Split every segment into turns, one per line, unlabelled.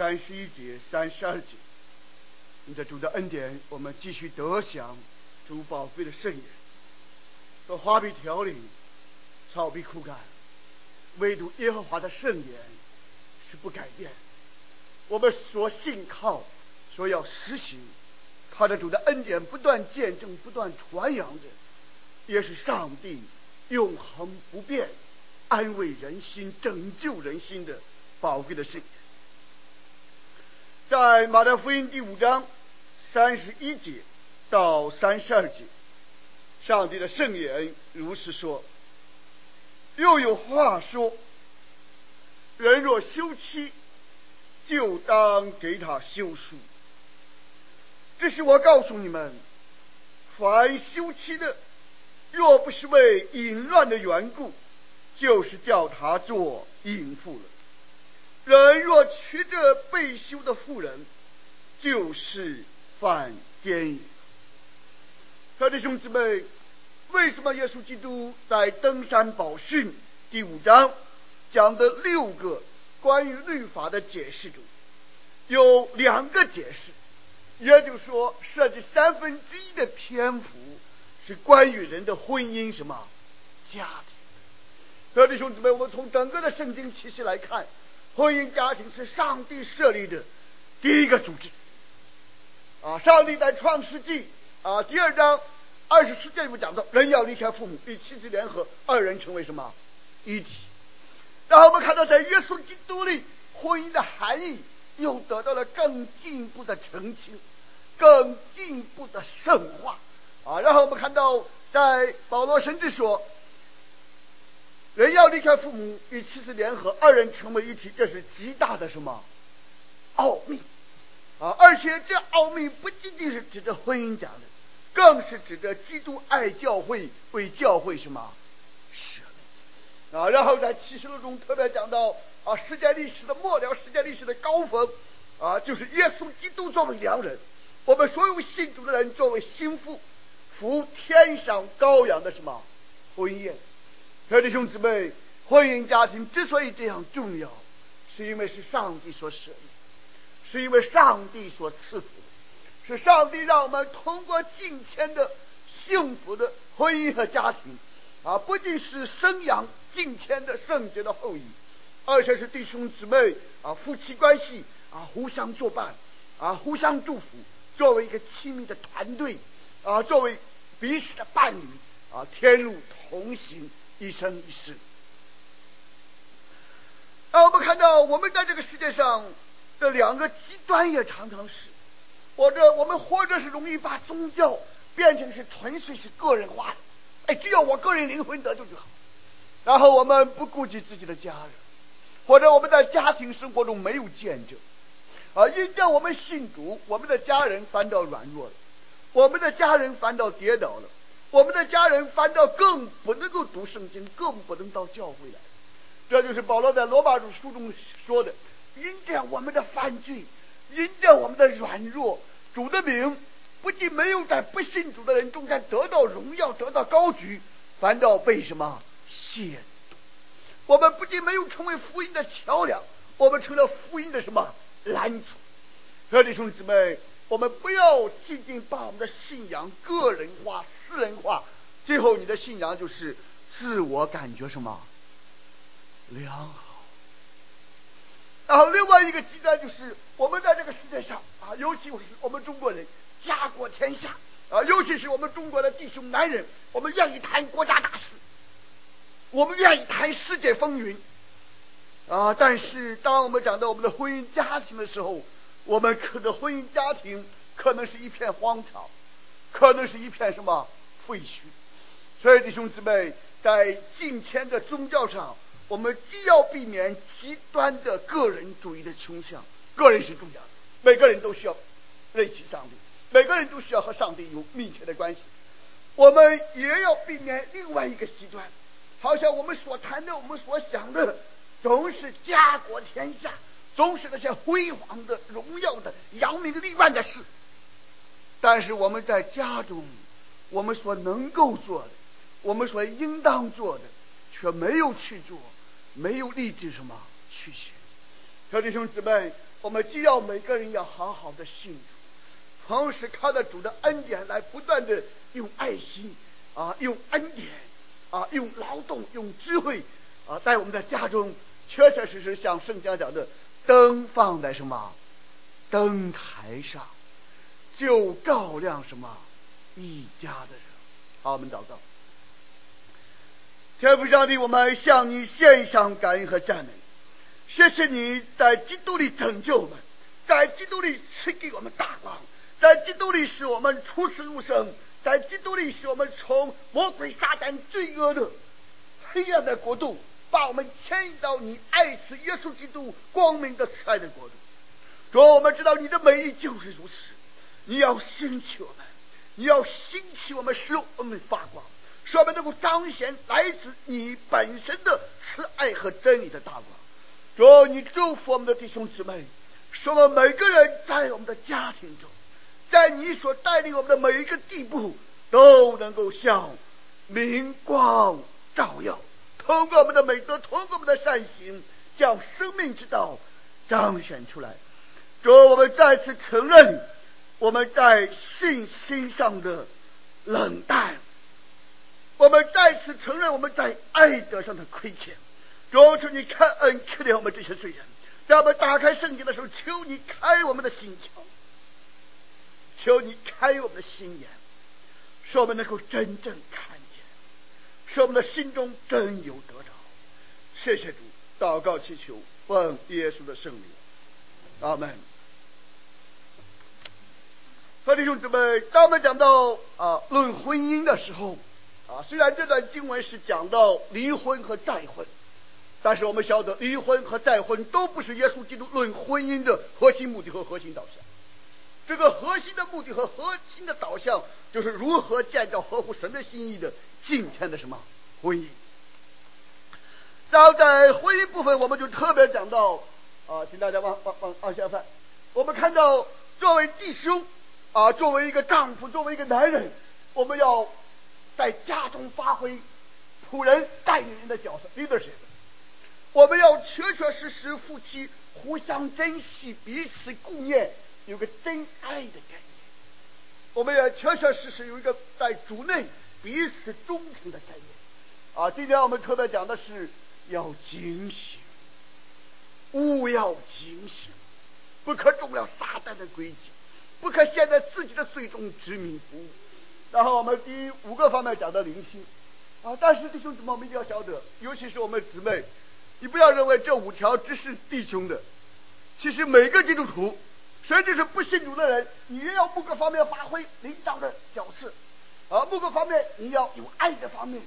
三十一节、三十二节。因着主的恩典，我们继续得享主宝贵的圣言。说花必凋零，草必枯干，唯独耶和华的圣言是不改变。我们所信靠、所要实行，靠着主的恩典不断见证、不断传扬着，也是上帝永恒不变、安慰人心、拯救人心的宝贵的圣言。在马太福音第五章三十一节到三十二节，上帝的圣言如是说：又有话说，人若休妻，就当给他休书。这是我告诉你们：凡休妻的，若不是为淫乱的缘故，就是叫他做淫妇了。人若娶这被休的妇人，就是犯奸淫。他的兄弟们，为什么耶稣基督在登山宝训第五章讲的六个？关于律法的解释中，有两个解释，也就是说，涉及三分之一的篇幅是关于人的婚姻什么家庭。各位弟兄姊妹，我们从整个的圣经启示来看，婚姻家庭是上帝设立的第一个组织。啊，上帝在创世纪啊第二章二十四节里面讲到，人要离开父母，与妻子联合，二人成为什么一体。然后我们看到，在耶稣基督里，婚姻的含义又得到了更进一步的澄清，更进一步的深化啊。然后我们看到，在保罗甚至说，人要离开父母，与妻子联合，二人成为一体，这是极大的什么奥秘啊！而且这奥秘不仅仅是指着婚姻讲的，更是指着基督爱教会，为教会什么？舍啊，然后在启示录中特别讲到啊，世界历史的末了，世界历史的高峰啊，就是耶稣基督作为良人，我们所有信主的人作为心腹，服天上羔羊的什么婚宴。弟兄姊妹，婚姻家庭之所以这样重要，是因为是上帝所设立，是因为上帝所赐福，是上帝让我们通过敬虔的幸福的婚姻和家庭。啊，不仅是生养敬虔的圣洁的后裔，而且是弟兄姊妹啊，夫妻关系啊，互相作伴啊，互相祝福，作为一个亲密的团队啊，作为彼此的伴侣啊，天路同行，一生一世。那我们看到，我们在这个世界上的两个极端也常常是，或者我们或者是容易把宗教变成是纯粹是个人化的。哎，只要我个人灵魂得救就好。然后我们不顾及自己的家人，或者我们在家庭生活中没有见证，啊，因着我们信主，我们的家人反倒软弱了，我们的家人反倒跌倒了，我们的家人反倒更不能够读圣经，更不能到教会来。这就是保罗在罗马书中说的：因着我们的犯罪，因着我们的软弱，主的名。不仅没有在不信主的人中间得到荣耀，得到高举，反倒被什么亵渎？我们不仅没有成为福音的桥梁，我们成了福音的什么拦阻？各位弟兄姊妹，我们不要仅仅把我们的信仰个人化、私人化，最后你的信仰就是自我感觉什么良好。然后另外一个极端就是我们在这个世界上啊，尤其是我们中国人。家国天下啊，尤其是我们中国的弟兄男人，我们愿意谈国家大事，我们愿意谈世界风云啊。但是，当我们讲到我们的婚姻家庭的时候，我们可的婚姻家庭可能是一片荒场，可能是一片什么废墟。所以，弟兄姊妹，在今天的宗教上，我们既要避免极端的个人主义的倾向，个人是重要的，每个人都需要认识上帝。每个人都需要和上帝有密切的关系，我们也要避免另外一个极端，好像我们所谈的、我们所想的，总是家国天下，总是那些辉煌的、荣耀的、扬名立万的事。但是我们在家中，我们所能够做的，我们所应当做的，却没有去做，没有立志什么去行。小弟兄姊妹，我们既要每个人要好好的信主，同时靠着主的恩典来不断的用爱心啊，用恩典啊，用劳动，用智慧啊，在我们的家中确确实实像圣经讲的，灯放在什么灯台上，就照亮什么一家的人。好，我们祷告。天父上帝，我们向你献上感恩和赞美。谢谢你在基督里拯救我们，在基督里赐给我们大光，在基督里使我们出死入生，在基督里使我们从魔鬼撒旦罪恶的黑暗的国度，把我们迁移到你爱子耶稣基督光明的慈爱的国度。主，我们知道你的美意就是如此，你要兴起我们，你要兴起我们，使我们发光。使我们能够彰显来自你本身的慈爱和真理的大光。主，你祝福我们的弟兄姊妹，使我们每个人在我们的家庭中，在你所带领我们的每一个地步，都能够像明光照耀，通过我们的美德，通过我们的善行，将生命之道彰显出来。主，我们再次承认我们在信心上的冷淡。我们再次承认我们在爱德上的亏欠，主，求你开恩可怜我们这些罪人。在我们打开圣经的时候，求你开我们的心窍，求你开我们的心眼，使我们能够真正看见，使我们的心中真有得着。谢谢主，祷告祈求，奉耶稣的圣名，阿门。弟兄姊妹，当我们讲到啊论婚姻的时候。啊，虽然这段经文是讲到离婚和再婚，但是我们晓得离婚和再婚都不是耶稣基督论婚姻的核心目的和核心导向。这个核心的目的和核心的导向，就是如何建造合乎神的心意的敬虔的什么婚姻。然后在婚姻部分，我们就特别讲到啊，请大家往往往往下翻。我们看到作为弟兄啊，作为一个丈夫，作为一个男人，我们要。在家中发挥仆人带领人的角色，leadership。我们要确确实实夫妻互相珍惜，彼此顾念，有个真爱的概念。我们也确确实实有一个在主内彼此忠诚的概念。啊，今天我们特别讲的是要警醒，务要警醒，不可中了撒旦的诡计，不可陷在自己的罪中执迷不悟。然后我们第五个方面讲的灵性。啊，但是弟兄姊妹，我们一定要晓得，尤其是我们姊妹，你不要认为这五条只是弟兄的，其实每个基督徒，甚至是不信主的人，你也要某个方面发挥领导的角色。啊，某个方面你要有爱的方面。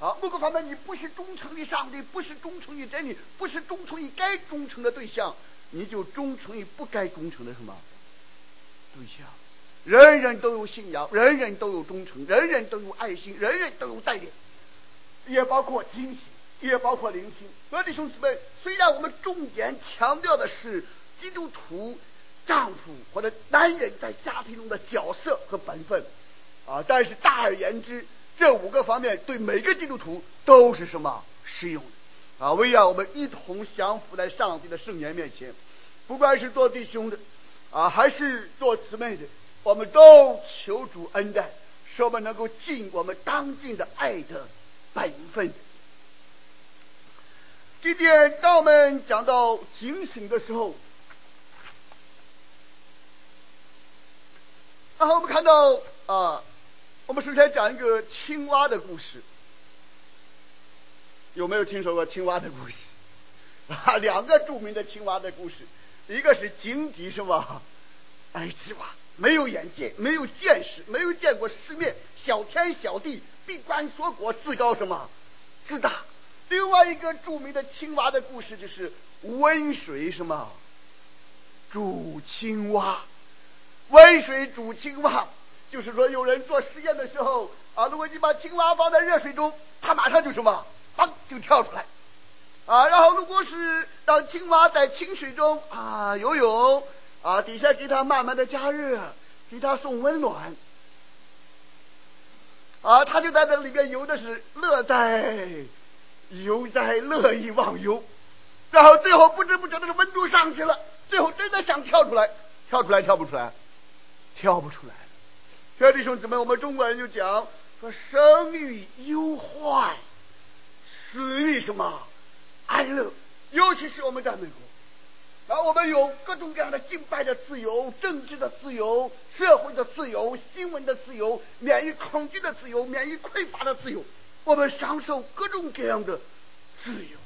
啊，某个方面你不是忠诚于上帝，不是忠诚于真理，不是忠诚于该忠诚的对象，你就忠诚于不该忠诚的什么？对象。人人都有信仰，人人都有忠诚，人人都有爱心，人人都有带领，也包括惊喜，也包括聆听。各位弟兄姊妹，虽然我们重点强调的是基督徒丈夫或者男人在家庭中的角色和本分啊，但是大而言之，这五个方面对每个基督徒都是什么适用的啊？为要我们一同降服在上帝的圣言面前，不管是做弟兄的啊，还是做姊妹的。我们都求主恩待，使我们能够尽我们当尽的爱的本分。今天当我们讲到警醒的时候，然后我们看到啊，我们首先讲一个青蛙的故事。有没有听说过青蛙的故事？啊，两个著名的青蛙的故事，一个是井底什么？哎，青蛙。没有眼界，没有见识，没有见过世面，小天小地，闭关锁国，自高什么？自大。另外一个著名的青蛙的故事就是温水什么？煮青蛙。温水煮青蛙，就是说有人做实验的时候啊，如果你把青蛙放在热水中，它马上就什么？砰，就跳出来。啊，然后如果是让青蛙在清水中啊游泳。啊，底下给它慢慢的加热，给它送温暖，啊，他就在那里边游的是乐在游哉，乐意忘忧，然后最后不知不觉的这温度上去了，最后真的想跳出来，跳出来跳不出来，跳不出来。兄弟兄姊妹，我们中国人就讲说生于忧患，死于什么安乐。尤其是我们在美国，然后我们有各种各样的敬拜的自由、政治的自由、社会的自由、新闻的自由、免于恐惧的自由、免于匮乏的自由，我们享受各种各样的自由。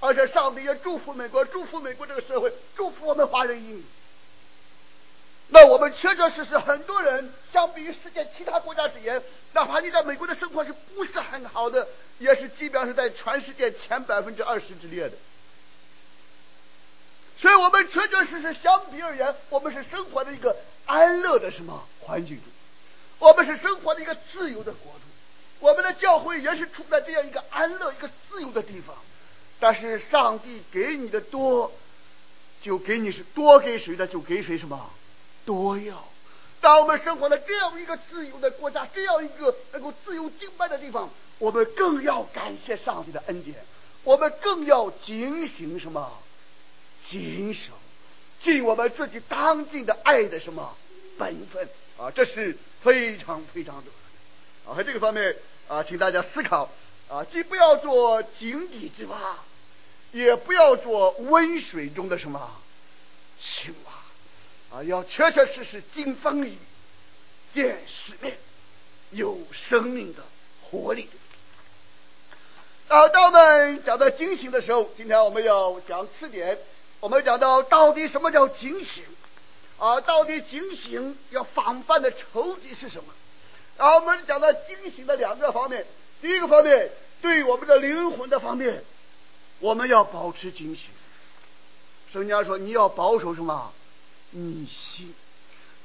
而且上帝也祝福美国，祝福美国这个社会，祝福我们华人移民。那我们确确实实很多人，相比于世界其他国家之言，哪怕你在美国的生活是不是很好的，也是基本上是在全世界前百分之二十之列的。所以我们确确实实相比而言，我们是生活在一个安乐的什么环境中，我们是生活在一个自由的国度，我们的教会也是处在这样一个安乐、一个自由的地方。但是上帝给你的多，就给你是多给谁的就给谁什么多要。当我们生活在这样一个自由的国家，这样一个能够自由敬拜的地方，我们更要感谢上帝的恩典，我们更要警醒什么，谨守，尽我们自己当尽的爱的什么本分。啊，这是非常非常重要的。啊，在这个方面啊，请大家思考。啊，既不要做井底之蛙，也不要做温水中的什么？青蛙，啊，要确确实实经风雨、见世面，有生命的活力。啊，当我们讲到警醒的时候，今天我们要讲次点，我们讲到到底什么叫警醒？啊，到底警醒要防范的仇敌是什么？然后我们讲到警醒的两个方面。第一个方面，对我们的灵魂的方面，我们要保持警醒。圣经说，你要保守什么？你心。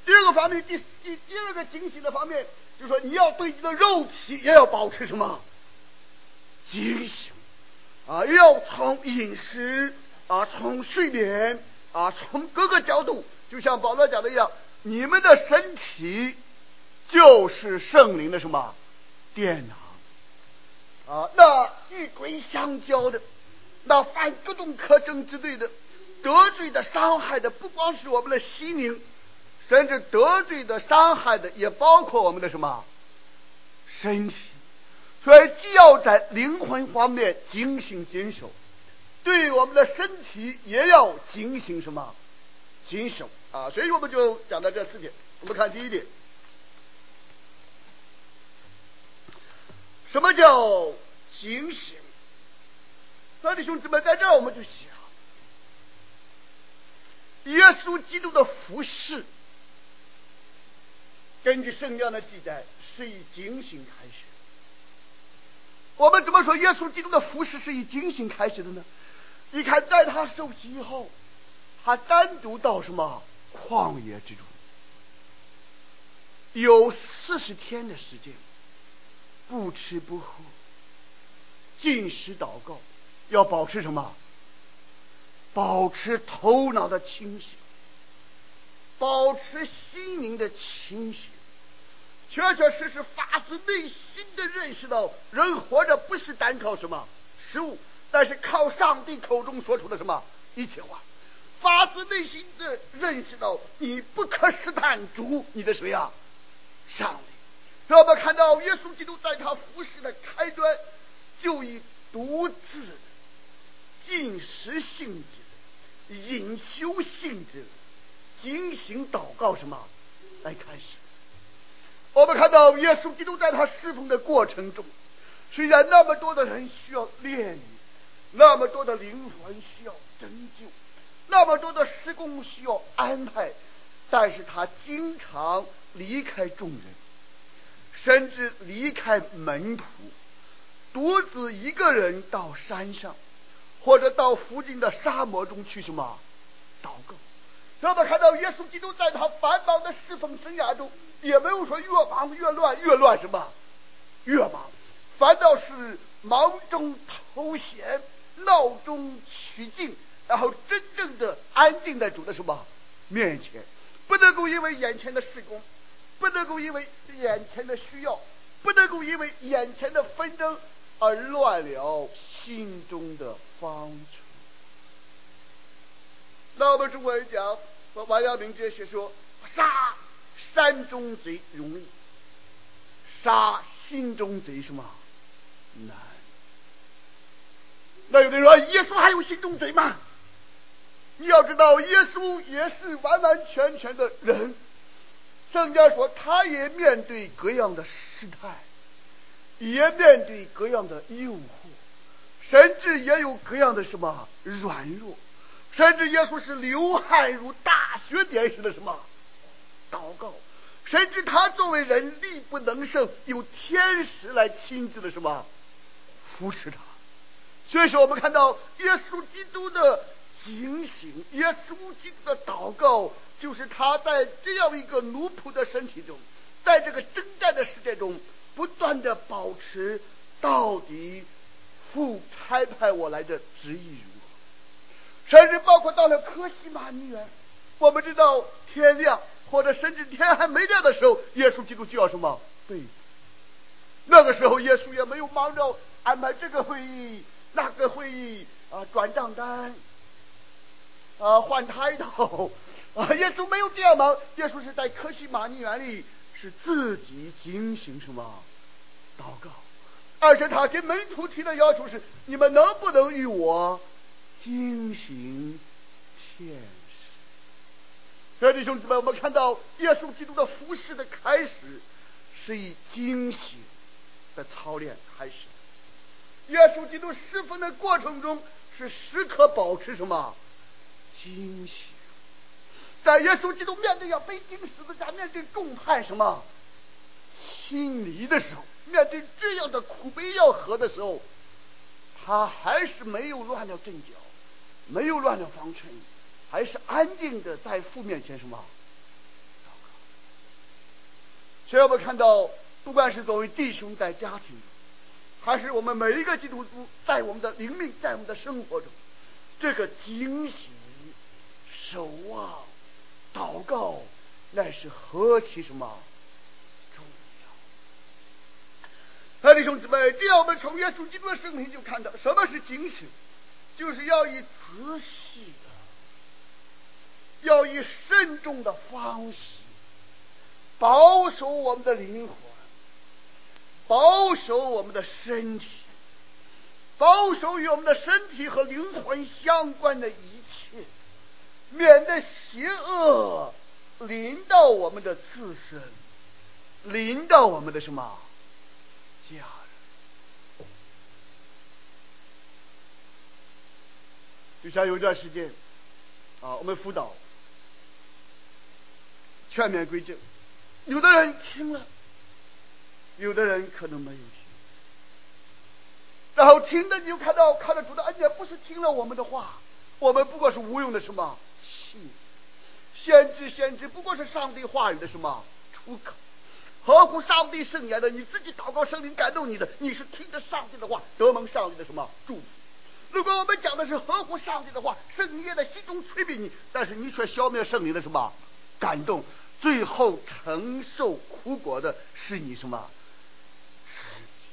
第二个方面，第第第二个警醒的方面，就是说你要对你的肉体也要保持什么？警醒。啊，要从饮食啊，从睡眠啊，从各个角度，就像保罗讲的一样，你们的身体就是圣灵的什么？殿堂。啊，那与鬼相交的，那犯各种可憎之罪的，得罪的、伤害的，不光是我们的心灵，甚至得罪的、伤害的，也包括我们的什么身体。所以，既要在灵魂方面警醒谨守，对我们的身体也要警醒什么谨守啊。所以，我们就讲到这四点。我们看第一点。什么叫警醒？所以弟兄姊妹，在这儿我们就想，耶稣基督的服饰，根据圣经的记载，是以警醒开始。我们怎么说耶稣基督的服饰是以警醒开始的呢？你看，在他受洗以后，他单独到什么旷野之中，有四十天的时间。不吃不喝，禁食祷告，要保持什么？保持头脑的清醒，保持心灵的清醒，确确实实发自内心的认识到，人活着不是单靠什么食物，但是靠上帝口中说出的什么一切话，发自内心的认识到，你不可试探主，你的谁呀？上帝。让我们看到耶稣基督在他服侍的开端，就以独自进食性、隐修性质、警醒祷告什么来开始。我们看到耶稣基督在他侍奉的过程中，虽然那么多的人需要炼狱，那么多的灵魂需要拯救，那么多的施工需要安排，但是他经常离开众人。甚至离开门徒，独自一个人到山上，或者到附近的沙漠中去什么祷告。让我们看到耶稣基督在他繁忙的侍奉生涯中，也没有说越忙越乱，越乱什么越忙，反倒是忙中偷闲，闹中取静，然后真正的安定在主的什么面前，不能够因为眼前的事工。不能够因为眼前的需要，不能够因为眼前的纷争而乱了心中的方寸。那我们中国人讲，王阳明哲学说，杀山中贼容易，杀心中贼什么难？那有的人说，耶稣还有心中贼吗？你要知道，耶稣也是完完全全的人。圣经说，他也面对各样的试探，也面对各样的诱惑，甚至也有各样的什么软弱，甚至耶稣是流汗如大雪点似的什么 祷告，甚至他作为人力不能胜，有天使来亲自的什么 扶持他。所以说，我们看到耶稣基督的警醒，耶稣基督的祷告。就是他在这样一个奴仆的身体中，在这个征战的世界中，不断的保持到底父差派我来的旨意如何，甚至包括到了客西马尼园，我们知道天亮或者甚至天还没亮的时候，耶稣基督就要什么被。那个时候耶稣也没有忙着安排这个会议那个会议啊，转账单啊，换胎头。啊，耶稣没有这样忙，耶稣是在客西马尼园里是自己进行什么祷告，二神他给门徒提的要求是：你们能不能与我进行天使？所以弟兄姊妹，我们看到耶稣基督的服饰的开始是以进行的操练开始，耶稣基督侍奉的过程中是时刻保持什么？惊醒。在耶稣基督面对要被钉十字架，面对众叛什么？亲离的时候，面对这样的苦杯要喝的时候，他还是没有乱了阵脚，没有乱了方寸，还是安静的在父面前什么祷告。所以我们看到，不管是作为弟兄在家庭，还是我们每一个基督徒在我们的灵命，在我们的生活中，这个惊喜守望。祷告乃是何其什么重要！弟兄姊妹，只要我们从耶稣基督的生平就看到什么是警醒，就是要以仔细的，要以慎重的方式保守我们的灵魂，保守我们的身体，保守与我们的身体和灵魂相关的一切。免得邪恶临到我们的自身，临到我们的什么家人？就像有一段时间啊，我们辅导全面归正，有的人听了，有的人可能没有听。然后听的你就看到，看到主的恩典，不是听了我们的话，我们不过是无用的什么。先知先知不过是上帝话语的什么出口，合乎上帝圣言的，你自己祷告圣灵感动你的，你是听着上帝的话得蒙上帝的什么祝福。如果我们讲的是合乎上帝的话，圣灵也在心中催逼你，但是你却消灭圣灵的什么感动，最后承受苦果的是你什么自己。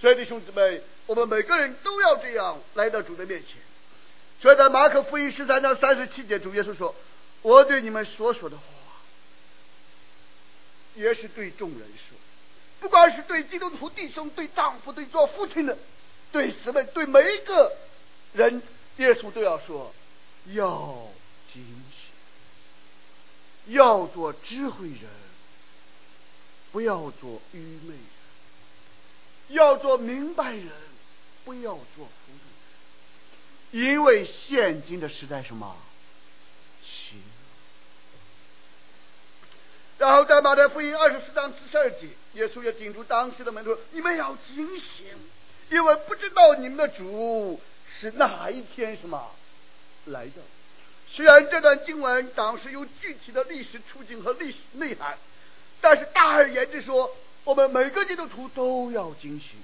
所以弟兄姊妹，我们每个人都要这样来到主的面前。所以在马可福音十三章三十七节，主耶稣说：“我对你们所说的话，也是对众人说，不管是对基督徒弟兄、对丈夫、对做父亲的、对姊妹、对每一个人，耶稣都要说：要警醒，要做智慧人，不要做愚昧人；要做明白人，不要做糊涂人。”因为现今的时代什么？行。然后在马太福音二十四章四十二节，耶稣也叮嘱当时的门徒：你们要警醒，因为不知道你们的主是哪一天什么来的。虽然这段经文当时有具体的历史处境和历史内涵，但是大而言之说，我们每个基督徒都要警醒。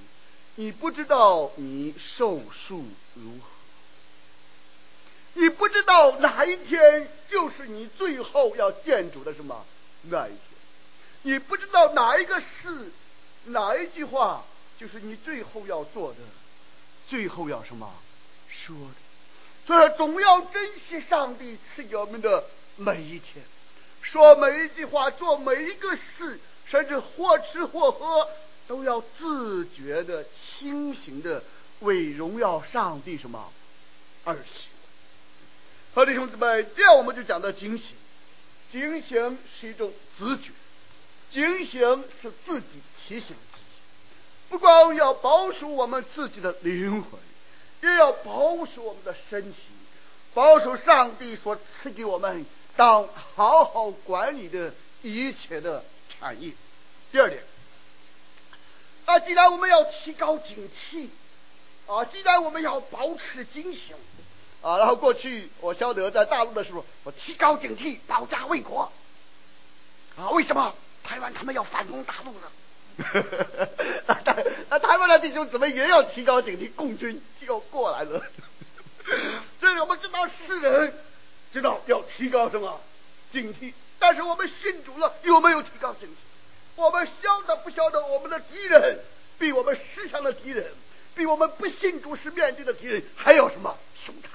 你不知道你寿数如何。你不知道哪一天就是你最后要见主的什么那一天，你不知道哪一个事，哪一句话就是你最后要做的，最后要什么说的。所以说，总要珍惜上帝赐给我们的每一天，说每一句话，做每一个事，甚至或吃或喝，都要自觉的、清醒的为荣耀上帝什么而行。好，弟兄姊妹，这样我们就讲到警醒，警醒是一种自觉，警醒是自己提醒自己，不光要保守我们自己的灵魂，也要保守我们的身体，保守上帝所赐给我们当好好管理的一切的产业。第二点，啊，既然我们要提高警惕，啊，既然我们要保持警醒。啊，然后过去我晓得在大陆的时候，我提高警惕，保家卫国。啊，为什么台湾他们要反攻大陆呢？那 台那台湾的弟兄姊妹也要提高警惕，共军就要过来了。所以我们知道世人知道要提高什么警惕，但是我们信主了有没有提高警惕？我们晓得不晓得我们的敌人比我们思想的敌人，比我们不信主时面对的敌人还要什么凶残？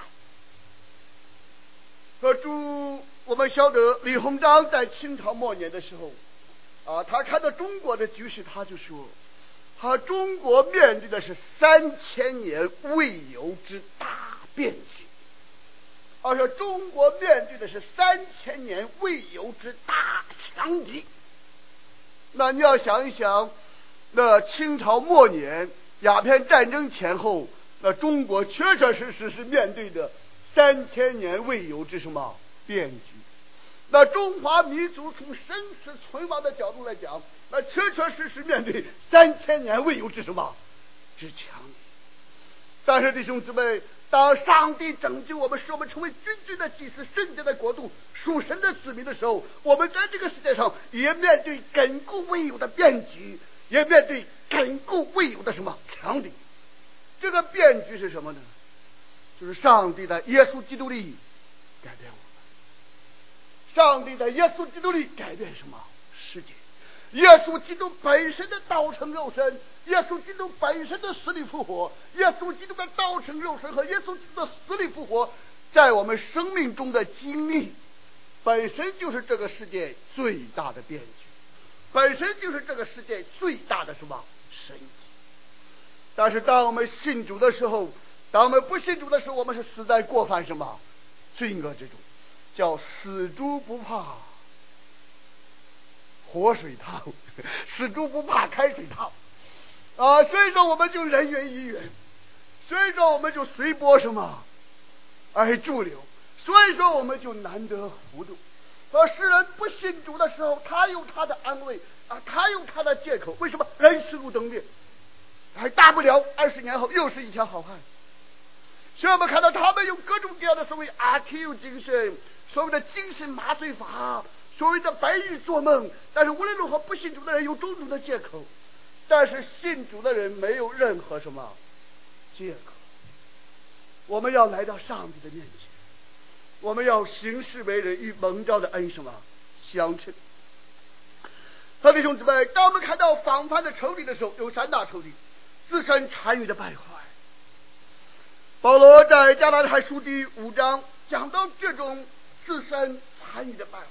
说主，我们晓得李鸿章在清朝末年的时候，啊，他看到中国的局势，他就说，他中国面对的是三千年未有之大变局，而且中国面对的是三千年未有之大强敌。那你要想一想，那清朝末年鸦片战争前后，那中国确确实实是面对的。三千年未有之什么变局？那中华民族从生死存亡的角度来讲，那确确实实面对三千年未有之什么之强。但是弟兄姊妹，当上帝拯救我们，使我们成为君尊的祭司、圣洁的国度、属神的子民的时候，我们在这个世界上也面对亘古未有的变局，也面对亘古未有的什么强敌。这个变局是什么呢？就是上帝的耶稣基督里。改变我们，上帝的耶稣基督里改变什么？世界？耶稣基督本身的道成肉身，耶稣基督本身的死里复活，耶稣基督的道成肉身和耶稣基督的死里复活，在我们生命中的经历，本身就是这个世界最大的变局，本身就是这个世界最大的什么？神迹。但是当我们信主的时候，当我们不信主的时候，我们是死在过犯什么罪恶之中，叫死猪不怕 活水烫，死猪不怕开水烫 啊！所以说我们就人云亦云，所以说我们就随波什么而逐流，所以说我们就难得糊涂。而世人不信主的时候，他有他的安慰啊，他有他的借口。为什么人死如灯灭？还大不了二十年后又是一条好汉。所以我们看到他们用各种各样的所谓阿 Q 精神，所谓的精神麻醉法，所谓的白日做梦。但是无论如何，不信主的人有种种的借口，但是信主的人没有任何什么借口。我们要来到上帝的面前，我们要行事为人与蒙召的恩什么相称。好，弟兄姊妹，当我们看到防范的仇敌的时候，有三大仇敌：自身残余的败坏。保罗在加拉太书第五章讲到这种自身参与的败坏，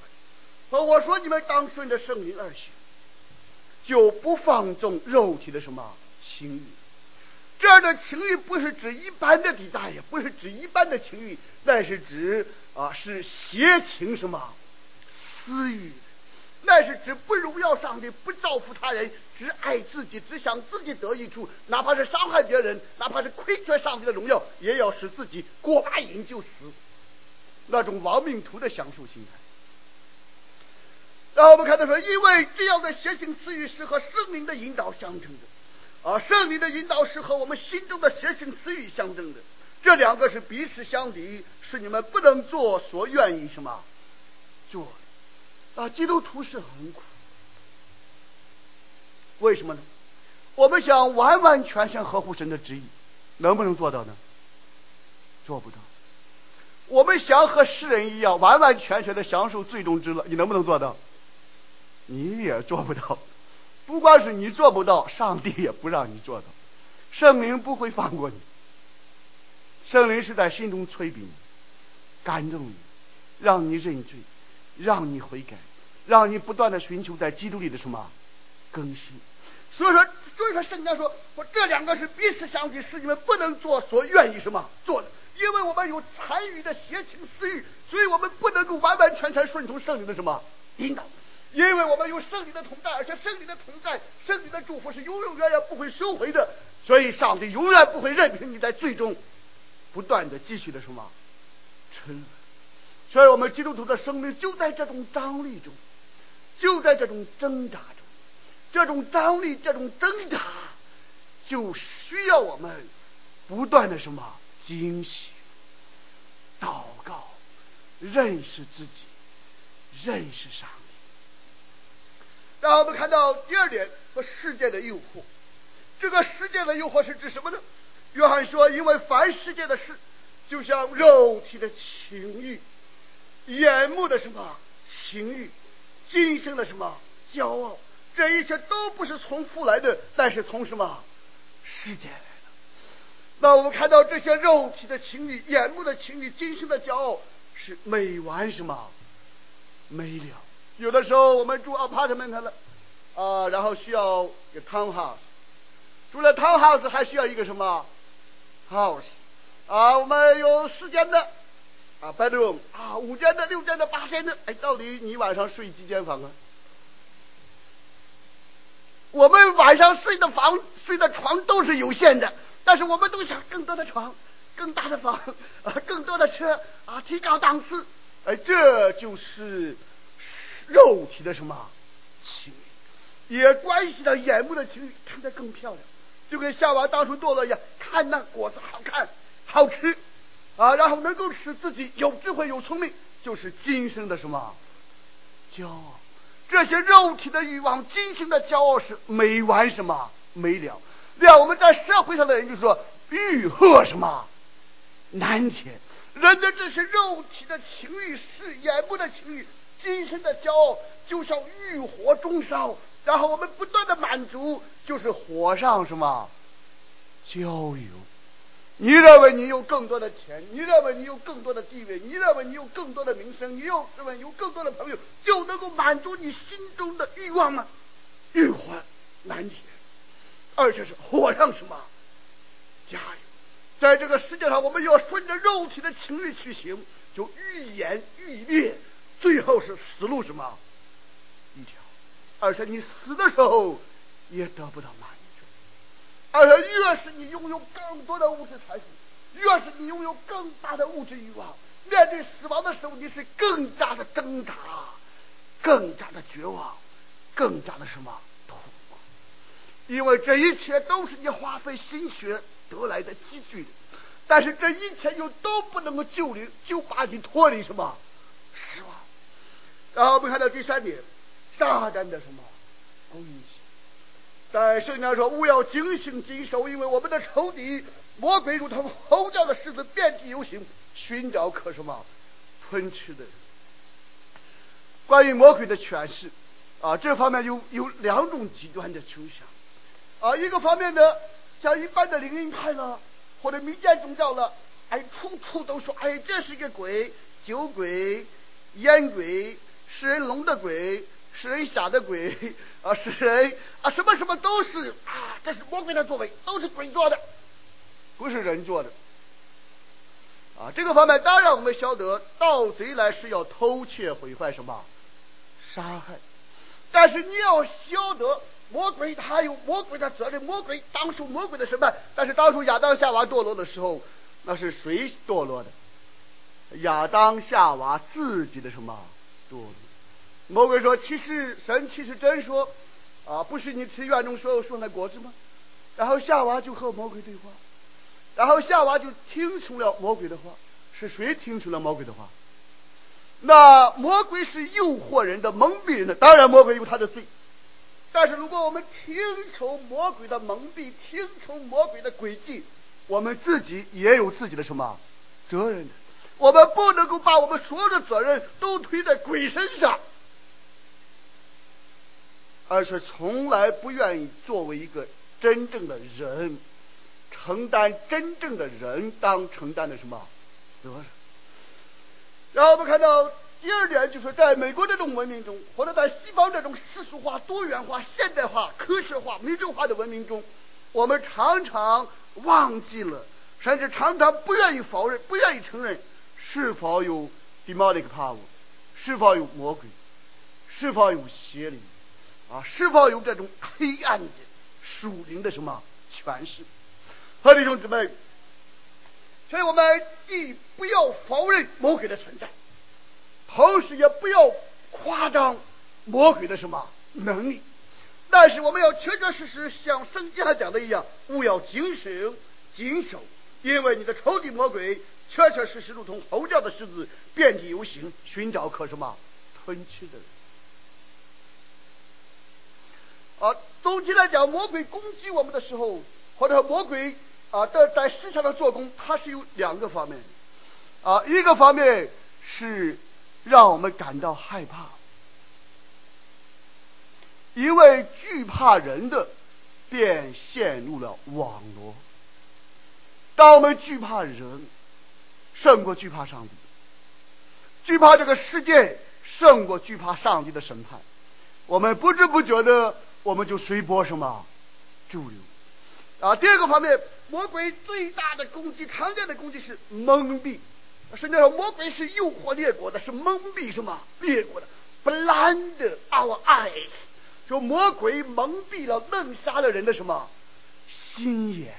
和我说你们当顺着圣灵而行，就不放纵肉体的什么情欲。这样的情欲不是指一般的抵挡，也不是指一般的情欲，但是指啊是邪情什么私欲。那是指不荣耀上帝，不造福他人，只爱自己，只想自己得益处，哪怕是伤害别人，哪怕是亏缺上帝的荣耀，也要使自己过把瘾就死，那种亡命徒的享受心态。然后我们看到说，因为这样的邪性词语是和圣灵的引导相称的，啊，圣灵的引导是和我们心中的邪性词语相称的，这两个是彼此相敌，是你们不能做所愿意什么做。啊，基督徒是很苦，为什么呢？我们想完完全全合乎神的旨意，能不能做到呢？做不到。我们想和世人一样，完完全全的享受最终之乐，你能不能做到？你也做不到。不光是你做不到，上帝也不让你做到，圣灵不会放过你。圣灵是在心中催逼你，感动你，让你认罪，让你悔改，让你不断的寻求在基督里的什么更新。所以说，所以说圣经说，说这两个是彼此相抵，是你们不能做所愿意什么做的。因为我们有残余的邪情私欲，所以我们不能够完完全全顺从圣灵的什么引导。因为我们有圣灵的同在，而且圣灵的同在，圣灵的祝福是永永远远不会收回的。所以上帝永远不会任凭你在最终不断的继续的什么沉沦。所以我们基督徒的生命就在这种张力中，就在这种挣扎中。这种张力，这种挣扎，就需要我们不断的什么惊喜、祷告、认识自己、认识上帝。然后我们看到第二点，和世界的诱惑。这个世界的诱惑是指什么呢？约翰说，因为凡世界的事，就像肉体的情欲、眼目的什么情欲、今生的什么骄傲。这一切都不是从父来的，但是从什么世界来的？那我们看到这些肉体的情欲、眼目的情欲、今生的骄傲，是没完什么没了。有的时候我们住 apartment 了，啊、然后需要一个 townhouse，住了 townhouse 还需要一个什么 house？啊，我们有四间的啊 bedroom 啊，五间的、六间的、八间的，哎，到底你晚上睡几间房啊？我们晚上睡的房、睡的床都是有限的，但是我们都想更多的床、更大的房、啊，更多的车啊，提高档次。哎，这就是肉体的什么情欲，也关系到眼目的情欲，看得更漂亮，就跟夏娃当初堕落一样，看那果子好看、好吃啊，然后能够使自己有智慧、有聪明，就是今生的什么骄傲。这些肉体的欲望、今生的骄傲是没完什么没了。让我们在社会上的人就说欲壑什么难填。人的这些肉体的情欲、是眼目的情欲、今生的骄傲，就像欲火中烧，然后我们不断的满足，就是火上什么浇油。你认为你有更多的钱，你认为你有更多的地位，你认为你有更多的名声，你又认为有更多的朋友，就能够满足你心中的欲望吗？欲火难填，而且是火上什么加油。在这个世界上，我们要顺着肉体的情欲去行，就愈演愈烈，最后是死路什么一条。而且你死的时候也得不到满足。而且越是你拥有更多的物质财富，越是你拥有更大的物质欲望，面对死亡的时候，你是更加的挣扎，更加的绝望，更加的什么痛苦？因为这一切都是你花费心血得来的积聚的，但是这一切又都不能够救你，就把你脱离什么失望。然后我们看到第三点，撒旦的什么攻击。在圣经上说，勿要警醒谨守，因为我们的仇敌魔鬼如同吼叫的狮子，遍地游行，寻找可什么吞吃的人。关于魔鬼的诠释啊，这方面有有两种极端的倾向啊，一个方面呢，像一般的灵恩派了或者民间宗教了，哎，处处都说，哎，这是一个鬼，酒鬼、烟鬼、食人龙的鬼。是人下的鬼啊，是人啊，什么什么都是啊，这是魔鬼的作为，都是鬼做的，不是人做的啊。这个方面当然我们晓得，盗贼来是要偷窃毁坏什么，杀害。但是你要晓得，魔鬼他有魔鬼的责任，魔鬼当受魔鬼的审判。但是当初亚当夏娃堕落的时候，那是谁堕落的？亚当夏娃自己的什么堕落？魔鬼说：“其实神其实真说，啊，不是你吃园中所有树上的果子吗？”然后夏娃就和魔鬼对话，然后夏娃就听从了魔鬼的话。是谁听从了魔鬼的话？那魔鬼是诱惑人的、蒙蔽人的。当然，魔鬼有他的罪。但是，如果我们听从魔鬼的蒙蔽，听从魔鬼的诡计，我们自己也有自己的什么责任。我们不能够把我们所有的责任都推在鬼身上。而是从来不愿意作为一个真正的人，承担真正的人当承担的什么责任。然后我们看到第二点，就是在美国这种文明中，或者在西方这种世俗化、多元化、现代化、科学化、民主化的文明中，我们常常忘记了，甚至常常不愿意否认、不愿意承认，是否有 demonic power，是否有魔鬼，是否有邪灵，啊，是否有这种黑暗的属灵的什么权势？和弟兄姊妹。所以我们既不要否认魔鬼的存在，同时也不要夸张魔鬼的什么能力，但是我们要确确实实像圣经上讲的一样，务要谨守谨守，因为你的仇敌魔鬼确确实实如同吼叫的狮子，遍地游行，寻找可什么吞吃的人。啊，总体来讲，魔鬼攻击我们的时候，或者魔鬼。啊，在在世上的做工，它是有两个方面，啊，一个方面是让我们感到害怕，因为惧怕人的，便陷入了网罗。当我们惧怕人，胜过惧怕上帝，惧怕这个世界，胜过惧怕上帝的审判，我们不知不觉的，我们就随波什么逐流。啊，第二个方面。魔鬼最大的攻击，常见的攻击是蒙蔽。实际上，魔鬼是诱惑列国的，是蒙蔽什么列国的？Blind our eyes，说魔鬼蒙蔽了、弄瞎了人的什么心眼，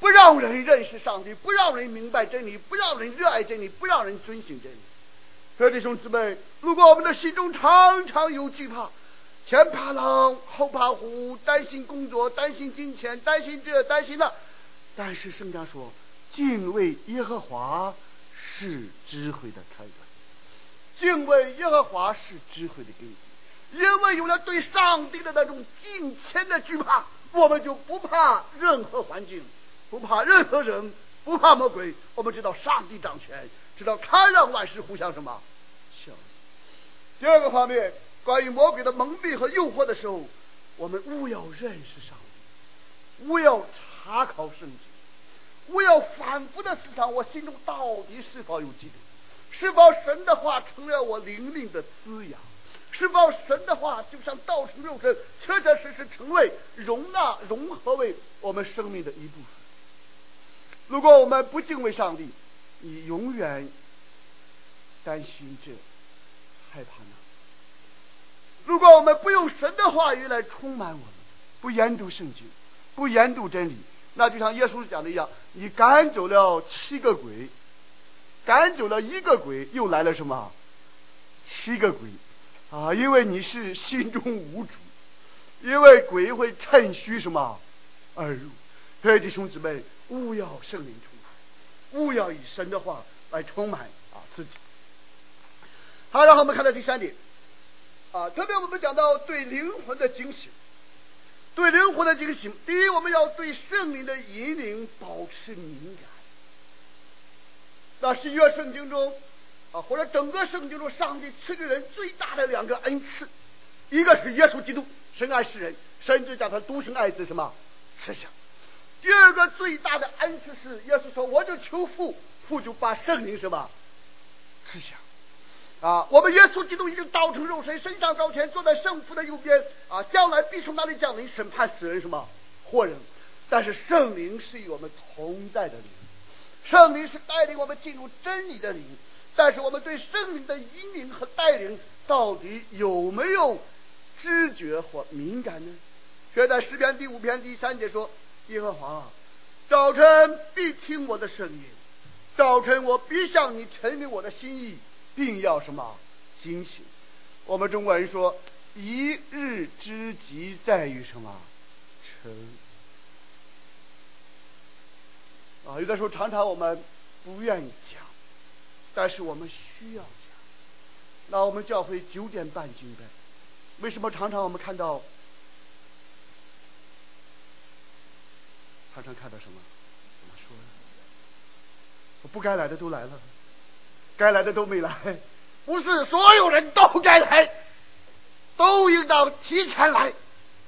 不让人认识上帝，不让人明白真理，不让人热爱真理，不让人遵循真理。弟兄姊妹，如果我们的心中常常有惧怕，前怕狼后怕虎，担心工作，担心金钱，担心这，担心那。但是圣经说，敬畏耶和华是智慧的开端。敬畏耶和华是智慧的根基，因为有了对上帝的那种敬虔的惧怕，我们就不怕任何环境，不怕任何人，不怕魔鬼。我们知道上帝掌权，知道他让万事互相什么效力。第二个方面，关于魔鬼的蒙蔽和诱惑的时候，我们务要认识上帝，务要。查考圣经，我要反复的思想，我心中到底是否有基督？是否神的话成了我灵命的滋养？是否神的话就像道成肉身，确确实实成为容纳融合为我们生命的一部分？如果我们不敬畏上帝，你永远担心这，害怕那。如果我们不用神的话语来充满我们，不研读圣经，不研读真理。那就像耶稣讲的一样，你赶走了七个鬼，赶走了一个鬼，又来了什么？七个鬼啊！因为你是心中无主，因为鬼会趁虚什么而入。所以弟兄姊妹，勿要圣灵充满，勿要以神的话来充满啊自己。好，然后我们看到第三点啊，特别我们讲到对灵魂的警醒。对灵魂的警醒，第一，我们要对圣灵的引领保持敏感。那是约圣经中啊，或者整个圣经中，上帝赐给人最大的两个恩赐，一个是耶稣基督，深爱世人，甚至叫他独生爱子什么赐下；第二个最大的恩赐是耶稣说：“我就求父，父就把圣灵什么赐下。”啊，我们耶稣基督已经道成肉身，升上高天，坐在圣父的右边。啊，将来必从那里降临审判死人，什么活人。但是圣灵是与我们同在的灵，圣灵是带领我们进入真理的灵。但是我们对圣灵的引领和带领到底有没有知觉或敏感呢？却在诗篇第五篇第三节说：“耶和华，早晨必听我的声音，早晨我必向你陈明我的心意。”并要什么警醒？我们中国人说：“一日之计在于什么？晨。”啊，有的时候常常我们不愿意讲，但是我们需要讲。那我们教会九点半敬拜，为什么常常我们看到？常常看到什么？怎么说呢？我不该来的都来了。该来的都没来，不是所有人都该来，都应当提前来，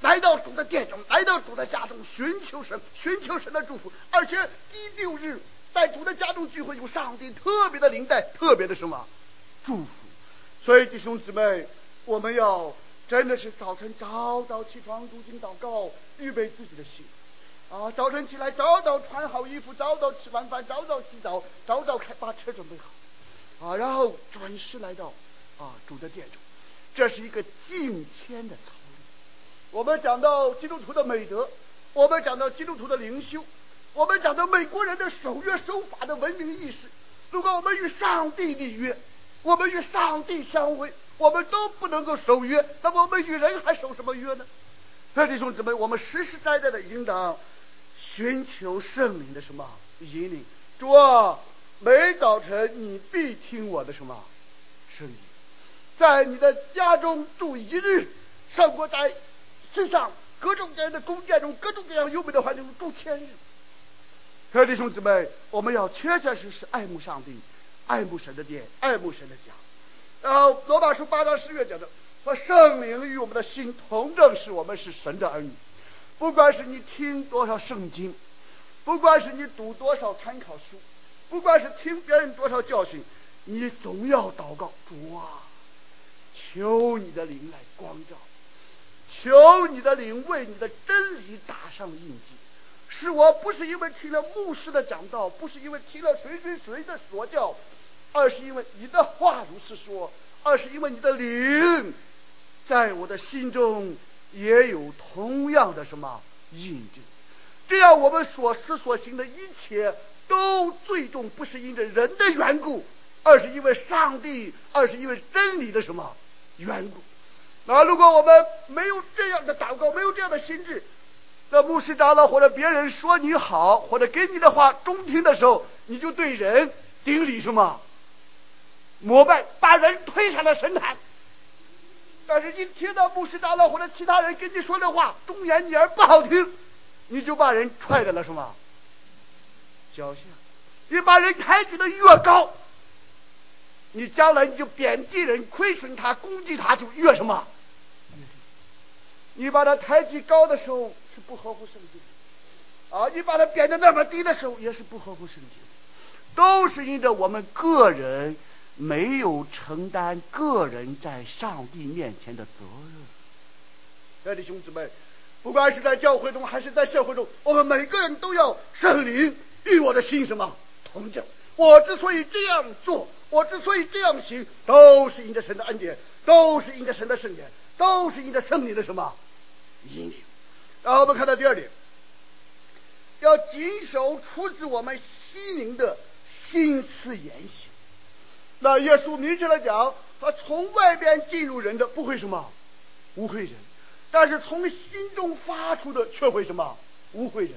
来到主的殿中，来到主的家中，寻求神，寻求神的祝福。而且第六日在主的家中聚会，有上帝特别的灵在，特别的什么祝福。所以弟兄姊妹，我们要真的是早晨早早起床读经祷告，预备自己的心。啊，早晨起来早早穿好衣服，早早吃完饭，早早洗澡，早早开把车准备好。啊，然后准时来到啊主的殿中，这是一个敬虔的操练。我们讲到基督徒的美德，我们讲到基督徒的灵修，我们讲到美国人的守约守法的文明意识。如果我们与上帝立约，我们与上帝相会，我们都不能够守约，那么我们与人还守什么约呢？所以弟兄姊妹，我们实实在在的应当。寻求圣灵的什么引领？主啊，每早晨你必听我的什么声音，在你的家中住一日，胜过在世上各种各样的宫殿中、各种各样优美的环境中住千日。所以弟兄姊妹，我们要切切实实爱慕上帝，爱慕神的殿，爱慕神的家。然后罗马书八章十节讲的，说圣灵与我们的心同证，是我们是神的儿女。不管是你听多少圣经，不管是你读多少参考书，不管是听别人多少教训，你总要祷告主啊，求你的灵来光照，求你的灵为你的真理打上印记，是我不是因为听了牧师的讲道，不是因为听了谁谁谁的说教，而是因为你的话如是说，而是因为你的灵在我的心中。也有同样的什么印证，这样我们所思所行的一切都最终不是因着人的缘故，而是因为上帝，而是因为真理的什么缘故。那如果我们没有这样的祷告，没有这样的心智，那牧师长老或者别人说你好，或者给你的话中听的时候，你就对人顶礼什么膜拜，把人推上了神坛。但是，一听到牧师长老或者其他人跟你说的话，忠言逆耳不好听，你就把人踹在了什么脚下？你把人抬举的越高，你将来你就贬低人、亏损他、攻击他，就越什么？你把他抬举高的时候是不合乎圣经的，啊，你把他贬得那么低的时候也是不合乎圣经的，都是因着我们个人。没有承担个人在上帝面前的责任。亲爱的弟兄姊妹，不管是在教会中还是在社会中，我们每个人都要圣灵与我的心什么同证。我之所以这样做，我之所以这样行，都是因着神的恩典，都是因着神的圣言，都是因着圣灵的什么引领。然后我们看到第二点，要谨守出自我们心灵的心思言行。那耶稣明确的讲，他从外边进入人的不会什么污秽人，但是从心中发出的却会什么污秽人。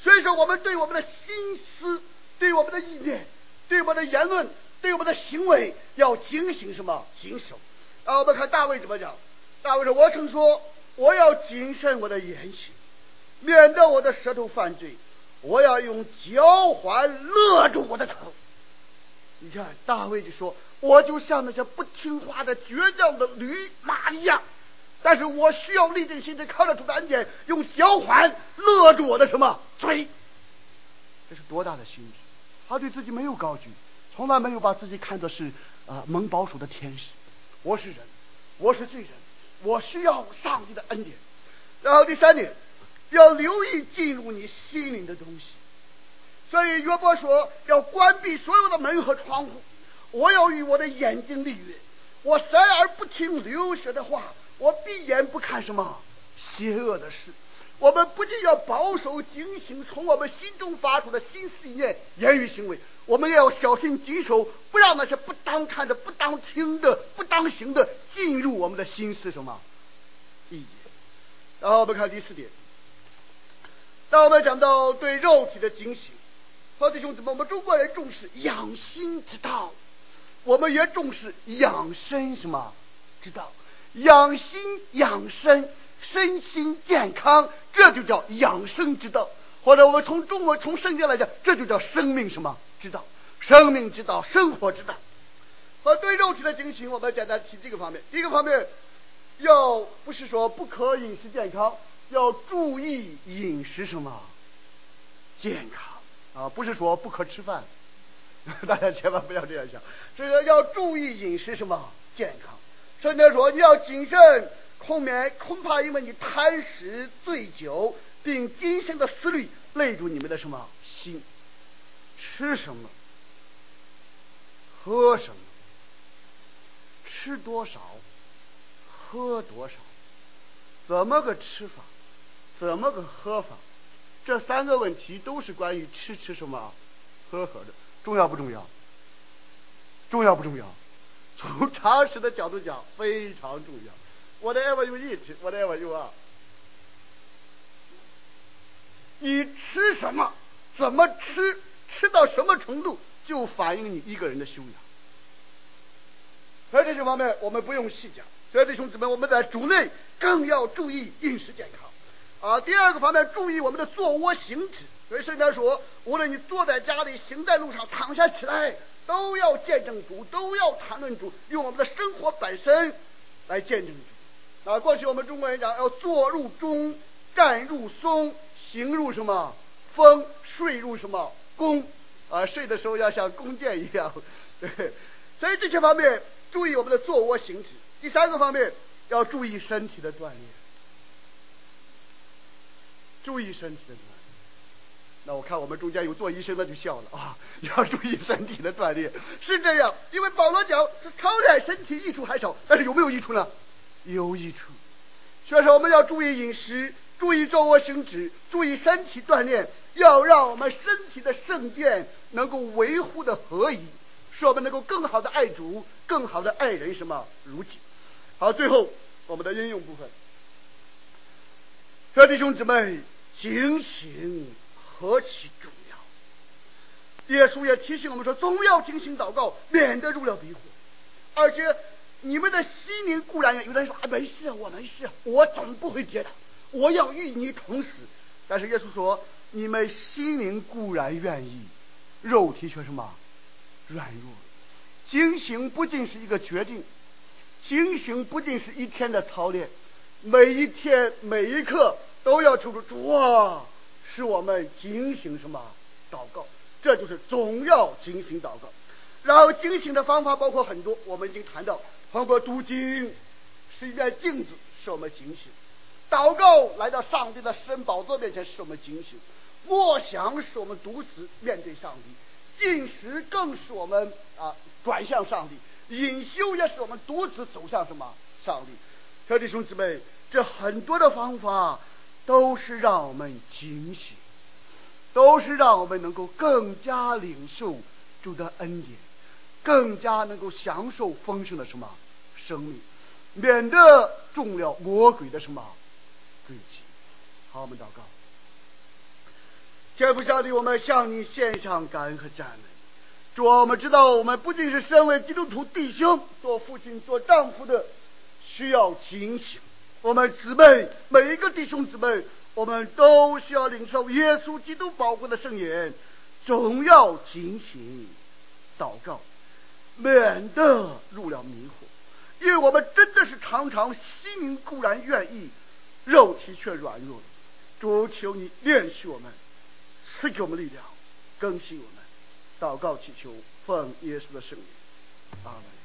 所以说，我们对我们的心思、对我们的意念、对我们的言论、对我们的行为，要警醒什么？谨守。啊，我们看大卫怎么讲？大卫说：“我曾说，我要谨慎我的言行，免得我的舌头犯罪。我要用嚼环勒住我的口。”你看，大卫就说：“我就像那些不听话的倔强的驴马一样，但是我需要立定心志，靠着主的恩典，用嚼环勒住我的什么嘴？这是多大的心志！他对自己没有高举，从来没有把自己看作是啊、呃、蒙保守的天使。我是人，我是罪人，我需要上帝的恩典。然后第三点，要留意进入你心灵的东西。”所以约伯说要关闭所有的门和窗户，我要与我的眼睛立约，我塞耳不听流血的话，我闭眼不看什么邪恶的事。我们不仅要保守警醒，从我们心中发出的心思意念、言语行为，我们也要小心谨守，不让那些不当看的、不当听的、不当行的进入我们的心思什么意念。然后我们看第四点，当我们讲到对肉体的警醒。好弟兄姊妹，我们中国人重视养心之道，我们也重视养生什么之道？养心养生，身心健康，这就叫养生之道。或者我们从中国从圣经来讲，这就叫生命什么之道？生命之道，生活之道。和对肉体的警醒，我们简单提几个方面。第一个方面，要不是说不可饮食健康，要注意饮食什么健康啊？不是说不可吃饭，大家千万不要这样想。这个要注意饮食什么健康。甚至说你要谨慎，恐免恐怕因为你贪食醉酒，并今生的思虑累住你们的什么心？吃什么？喝什么？吃多少？喝多少？怎么个吃法？怎么个喝法？这三个问题都是关于吃吃什么、喝喝的，重要不重要？重要不重要？从常识的角度讲，非常重要。Whatever you eat, whatever you are。你吃什么？怎么吃？吃到什么程度，就反映你一个人的修养。在这些方面，我们不用细讲。所以弟兄姊妹，我们在主内更要注意饮食健康。啊，第二个方面，注意我们的坐卧行止。所以圣经说，无论你坐在家里、行在路上、躺下起来，都要见证主，都要谈论主，用我们的生活本身来见证主。啊，过去我们中国人讲，要坐入中，站入松，行入什么风，睡入什么弓。啊，睡的时候要像弓箭一样。对，所以这些方面注意我们的坐卧行止。第三个方面要注意身体的锻炼，注意身体的。那我看我们中间有做医生的就笑了啊，要注意身体的锻炼。是这样，因为保罗讲是操练身体益处还少，但是有没有益处呢？有益处。所以说我们要注意饮食，注意坐卧行止，注意身体锻炼，要让我们身体的圣殿能够维护的合一，使我们能够更好的爱主，更好的爱人，什么如己。好，最后我们的应用部分，各位弟兄姊妹，警醒何其重要！耶稣也提醒我们说，总要进行祷告，免得入了迷惑。而且你们的心灵固然有人说啊，没事，我没事，我总不会跌倒，我要与你同死。但是耶稣说，你们心灵固然愿意，肉体却什么软弱。警醒不仅是一个决定。警醒不仅是一天的操练，每一天每一刻都要求主啊，使我们警醒什么祷告，这就是总要警醒祷告。然后警醒的方法包括很多，我们已经谈到，包括读经是一面镜子，使我们警醒；祷告来到上帝的施恩宝座面前，使我们警醒；默想使我们独自面对上帝；禁食更使我们啊转向上帝。隐修也使我们独自走向什么上帝？小弟兄姊妹，这很多的方法都是让我们警醒，都是让我们能够更加领受主的恩典，更加能够享受丰盛的什么生命，免得中了魔鬼的什么诡计。好，我们祷告。天父上帝，我们向你献上感恩和赞美。主，我们知道，我们不仅是身为基督徒弟兄，做父亲、做丈夫的，需要警醒。我们姊妹，每一个弟兄姊妹，我们都需要领受耶稣基督宝贵的圣言，总要警醒祷告，免得入了迷惑。因为我们真的是常常心灵固然愿意，肉体却软弱。主，求你怜恤我们，赐给我们力量，更新我们。祷告祈求，奉耶稣的圣名，阿门。